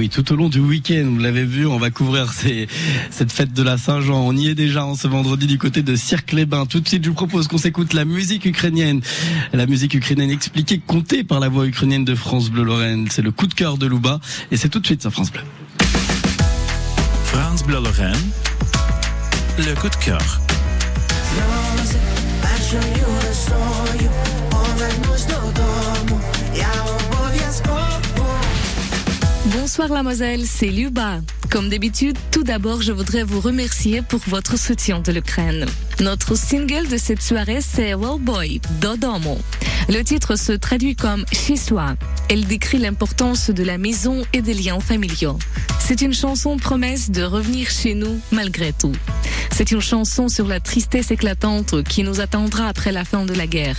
oui, tout au long du week-end, vous l'avez vu, on va couvrir cette fête de la Saint-Jean. On y est déjà en ce vendredi du côté de Cirque-les-Bains. Tout de suite, je vous propose qu'on s'écoute la musique ukrainienne. La musique ukrainienne expliquée, comptée par la voix ukrainienne de France Bleu Lorraine. C'est le coup de cœur de Louba et c'est tout de suite sur France Bleu. France Bleu Lorraine, le coup de cœur. Bonsoir la Moselle, c'est Luba. Comme d'habitude, tout d'abord, je voudrais vous remercier pour votre soutien de l'Ukraine. Notre single de cette soirée, c'est Well Boy, Dodomo. Le titre se traduit comme chez soi. Elle décrit l'importance de la maison et des liens familiaux. C'est une chanson promesse de revenir chez nous malgré tout. C'est une chanson sur la tristesse éclatante qui nous attendra après la fin de la guerre.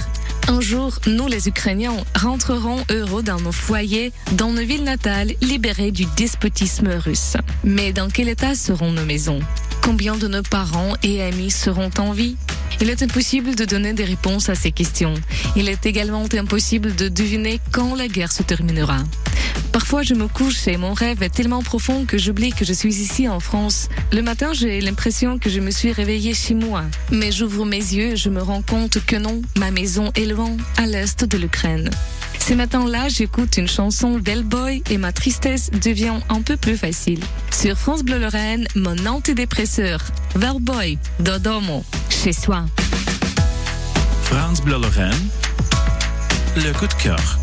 Un jour, nous les Ukrainiens rentrerons heureux dans nos foyers, dans nos villes natales, libérées du despotisme russe. Mais dans quel état seront nos maisons? Combien de nos parents et amis seront en vie? Il est impossible de donner des réponses à ces questions. Il est également impossible de deviner quand la guerre se terminera. Parfois, je me couche et mon rêve est tellement profond que j'oublie que je suis ici en France. Le matin, j'ai l'impression que je me suis réveillée chez moi. Mais j'ouvre mes yeux et je me rends compte que non, ma maison est loin, à l'est de l'Ukraine. Ces matins-là, j'écoute une chanson Boy et ma tristesse devient un peu plus facile. Sur France Bleu Lorraine, mon antidépresseur, Boy, Dodomo, chez soi. France Bleu Lorraine, le coup de cœur.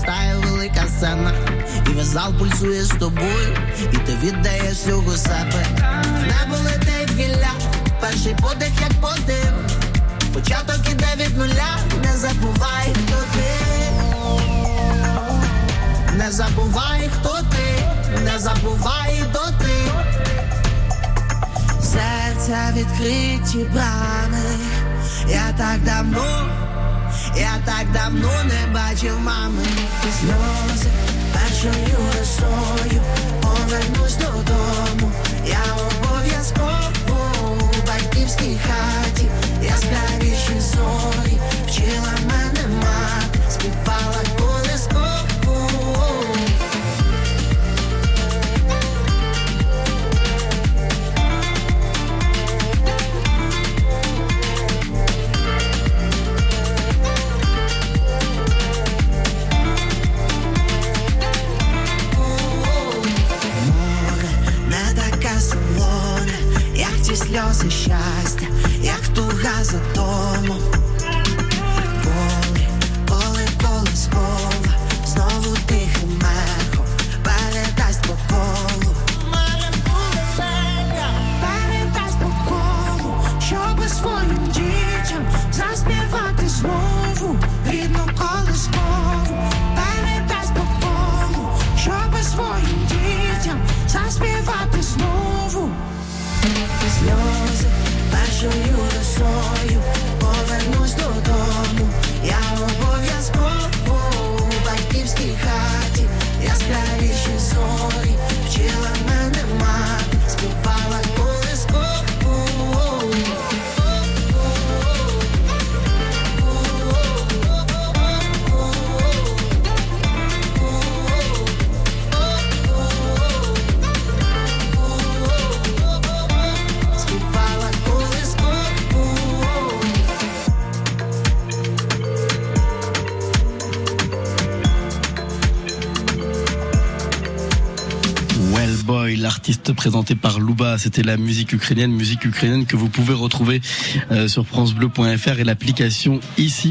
Виростає велика сцена, і весь зал пульсує з тобою, і ти віддаєш всього себе. Небо летить гілля, перший подих, як подив. Початок іде від нуля, не забувай, хто ти. Не забувай, хто ти, не забувай, хто ти. Серця відкриті брами, я так давно. Я так давно не бачив мами. Сльози першою росою Повернусь додому, сльози щастя, як туга за тому, поле, поле, поле спо. L'artiste présenté par Louba, c'était la musique ukrainienne, musique ukrainienne que vous pouvez retrouver sur francebleu.fr et l'application ici.